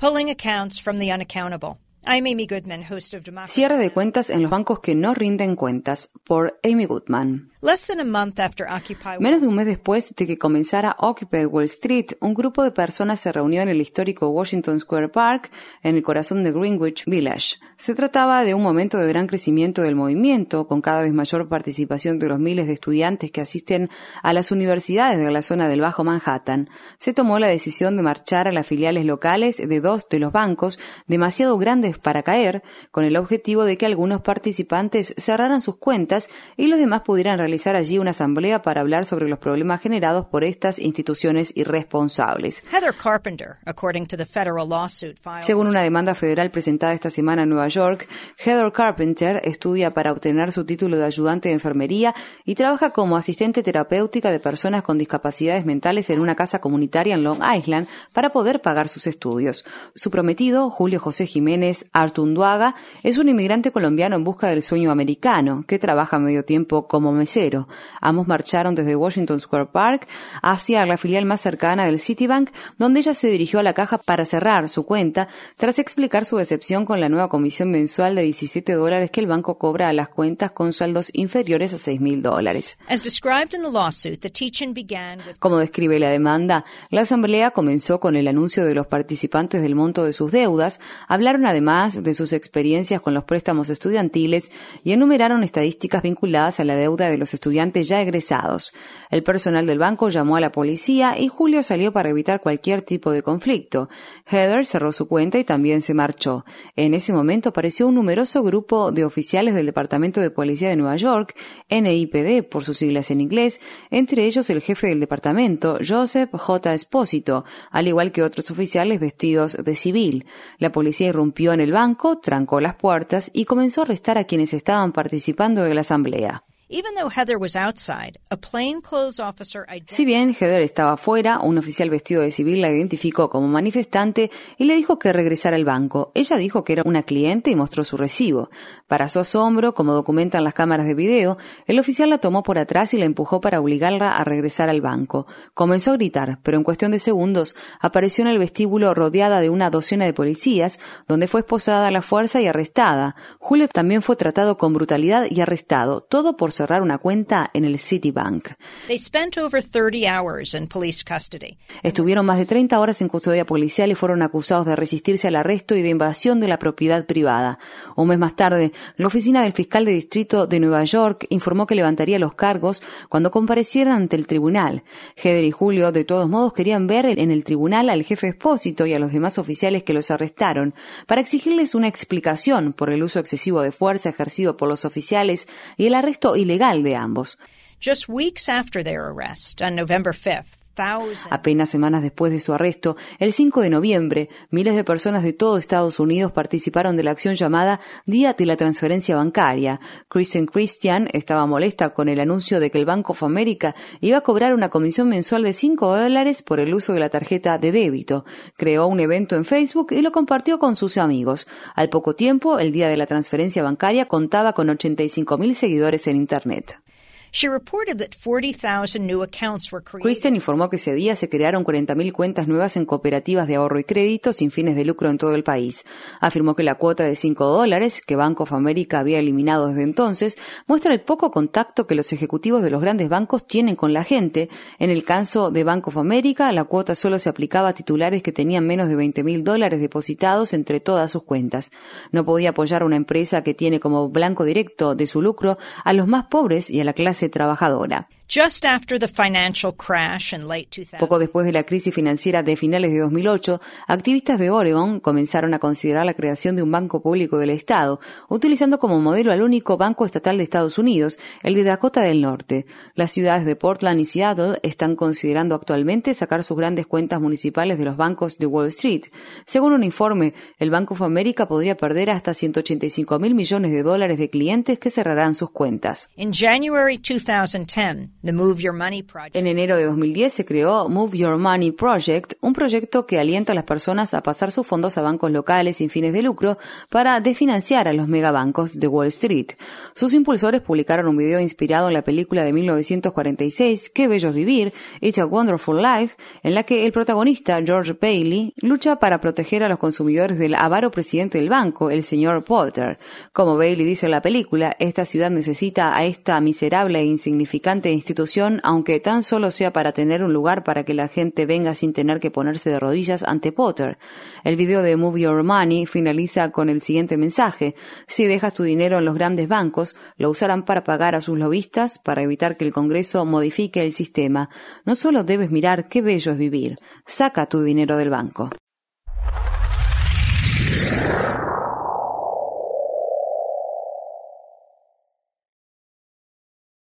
Pulling accounts from the unaccountable. I'm Amy Goodman, host of Democracy. Cierre de cuentas en los bancos que no rinden cuentas, por Amy Goodman. Menos de un mes después de que comenzara Occupy Wall Street, un grupo de personas se reunió en el histórico Washington Square Park, en el corazón de Greenwich Village. Se trataba de un momento de gran crecimiento del movimiento, con cada vez mayor participación de los miles de estudiantes que asisten a las universidades de la zona del Bajo Manhattan. Se tomó la decisión de marchar a las filiales locales de dos de los bancos, demasiado grandes para caer, con el objetivo de que algunos participantes cerraran sus cuentas y los demás pudieran realizar realizar allí una asamblea para hablar sobre los problemas generados por estas instituciones irresponsables. Heather Carpenter, according to the federal lawsuit filed... Según una demanda federal presentada esta semana en Nueva York, Heather Carpenter estudia para obtener su título de ayudante de enfermería y trabaja como asistente terapéutica de personas con discapacidades mentales en una casa comunitaria en Long Island para poder pagar sus estudios. Su prometido, Julio José Jiménez Artunduaga, es un inmigrante colombiano en busca del sueño americano, que trabaja medio tiempo como mesero Ambos marcharon desde Washington Square Park hacia la filial más cercana del Citibank, donde ella se dirigió a la caja para cerrar su cuenta, tras explicar su decepción con la nueva comisión mensual de 17 dólares que el banco cobra a las cuentas con saldos inferiores a 6 mil dólares. Como describe la demanda, la asamblea comenzó con el anuncio de los participantes del monto de sus deudas, hablaron además de sus experiencias con los préstamos estudiantiles y enumeraron estadísticas vinculadas a la deuda de los estudiantes ya egresados. El personal del banco llamó a la policía y Julio salió para evitar cualquier tipo de conflicto. Heather cerró su cuenta y también se marchó. En ese momento apareció un numeroso grupo de oficiales del Departamento de Policía de Nueva York, NIPD por sus siglas en inglés, entre ellos el jefe del departamento, Joseph J. Espósito, al igual que otros oficiales vestidos de civil. La policía irrumpió en el banco, trancó las puertas y comenzó a arrestar a quienes estaban participando de la asamblea. Si bien Heather estaba fuera, un oficial vestido de civil la identificó como manifestante y le dijo que regresara al banco. Ella dijo que era una cliente y mostró su recibo. Para su asombro, como documentan las cámaras de video, el oficial la tomó por atrás y la empujó para obligarla a regresar al banco. Comenzó a gritar, pero en cuestión de segundos apareció en el vestíbulo rodeada de una docena de policías, donde fue esposada a la fuerza y arrestada. Julio también fue tratado con brutalidad y arrestado, todo por cerrar una cuenta en el Citibank. Estuvieron más de 30 horas en custodia policial y fueron acusados de resistirse al arresto y de invasión de la propiedad privada. Un mes más tarde, la oficina del fiscal de distrito de Nueva York informó que levantaría los cargos cuando comparecieran ante el tribunal. Heather y Julio, de todos modos, querían ver en el tribunal al jefe expósito y a los demás oficiales que los arrestaron para exigirles una explicación por el uso excesivo de fuerza ejercido por los oficiales y el arresto ilegal legal de ambos. Just weeks after their arrest, on November 5th, Apenas semanas después de su arresto, el 5 de noviembre, miles de personas de todo Estados Unidos participaron de la acción llamada Día de la Transferencia Bancaria. Kristen Christian estaba molesta con el anuncio de que el Bank of America iba a cobrar una comisión mensual de 5 dólares por el uso de la tarjeta de débito. Creó un evento en Facebook y lo compartió con sus amigos. Al poco tiempo, el Día de la Transferencia Bancaria contaba con 85.000 seguidores en Internet. Kristen informó que ese día se crearon 40.000 cuentas nuevas en cooperativas de ahorro y crédito sin fines de lucro en todo el país. Afirmó que la cuota de 5 dólares, que Bank of America había eliminado desde entonces, muestra el poco contacto que los ejecutivos de los grandes bancos tienen con la gente. En el caso de Bank of America, la cuota solo se aplicaba a titulares que tenían menos de 20.000 dólares depositados entre todas sus cuentas. No podía apoyar a una empresa que tiene como blanco directo de su lucro a los más pobres y a la clase trabajadora. Poco después de la crisis financiera de finales de 2008, activistas de Oregon comenzaron a considerar la creación de un banco público del Estado, utilizando como modelo al único banco estatal de Estados Unidos, el de Dakota del Norte. Las ciudades de Portland y Seattle están considerando actualmente sacar sus grandes cuentas municipales de los bancos de Wall Street. Según un informe, el Banco of America podría perder hasta 185 mil millones de dólares de clientes que cerrarán sus cuentas. In January 2010, En enero de 2010 se creó Move Your Money Project, un proyecto que alienta a las personas a pasar sus fondos a bancos locales sin fines de lucro para desfinanciar a los megabancos de Wall Street. Sus impulsores publicaron un video inspirado en la película de 1946 Qué bello vivir, It's a Wonderful Life, en la que el protagonista George Bailey lucha para proteger a los consumidores del avaro presidente del banco, el señor Potter. Como Bailey dice en la película, esta ciudad necesita a esta miserable e insignificante institución aunque tan solo sea para tener un lugar para que la gente venga sin tener que ponerse de rodillas ante Potter. El video de Move Your Money finaliza con el siguiente mensaje. Si dejas tu dinero en los grandes bancos, lo usarán para pagar a sus lobistas para evitar que el Congreso modifique el sistema. No solo debes mirar qué bello es vivir. Saca tu dinero del banco.